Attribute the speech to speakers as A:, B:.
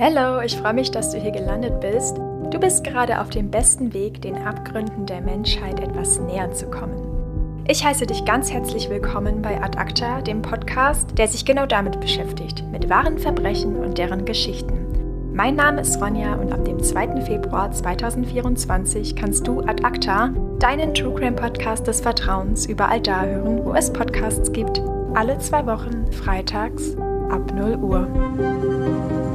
A: Hallo, ich freue mich, dass du hier gelandet bist. Du bist gerade auf dem besten Weg, den Abgründen der Menschheit etwas näher zu kommen. Ich heiße dich ganz herzlich willkommen bei Ad Acta, dem Podcast, der sich genau damit beschäftigt, mit wahren Verbrechen und deren Geschichten. Mein Name ist Ronja und ab dem 2. Februar 2024 kannst du Ad Acta, deinen True Crime Podcast des Vertrauens, überall da hören, wo es Podcasts gibt. Alle zwei Wochen, freitags ab 0 Uhr.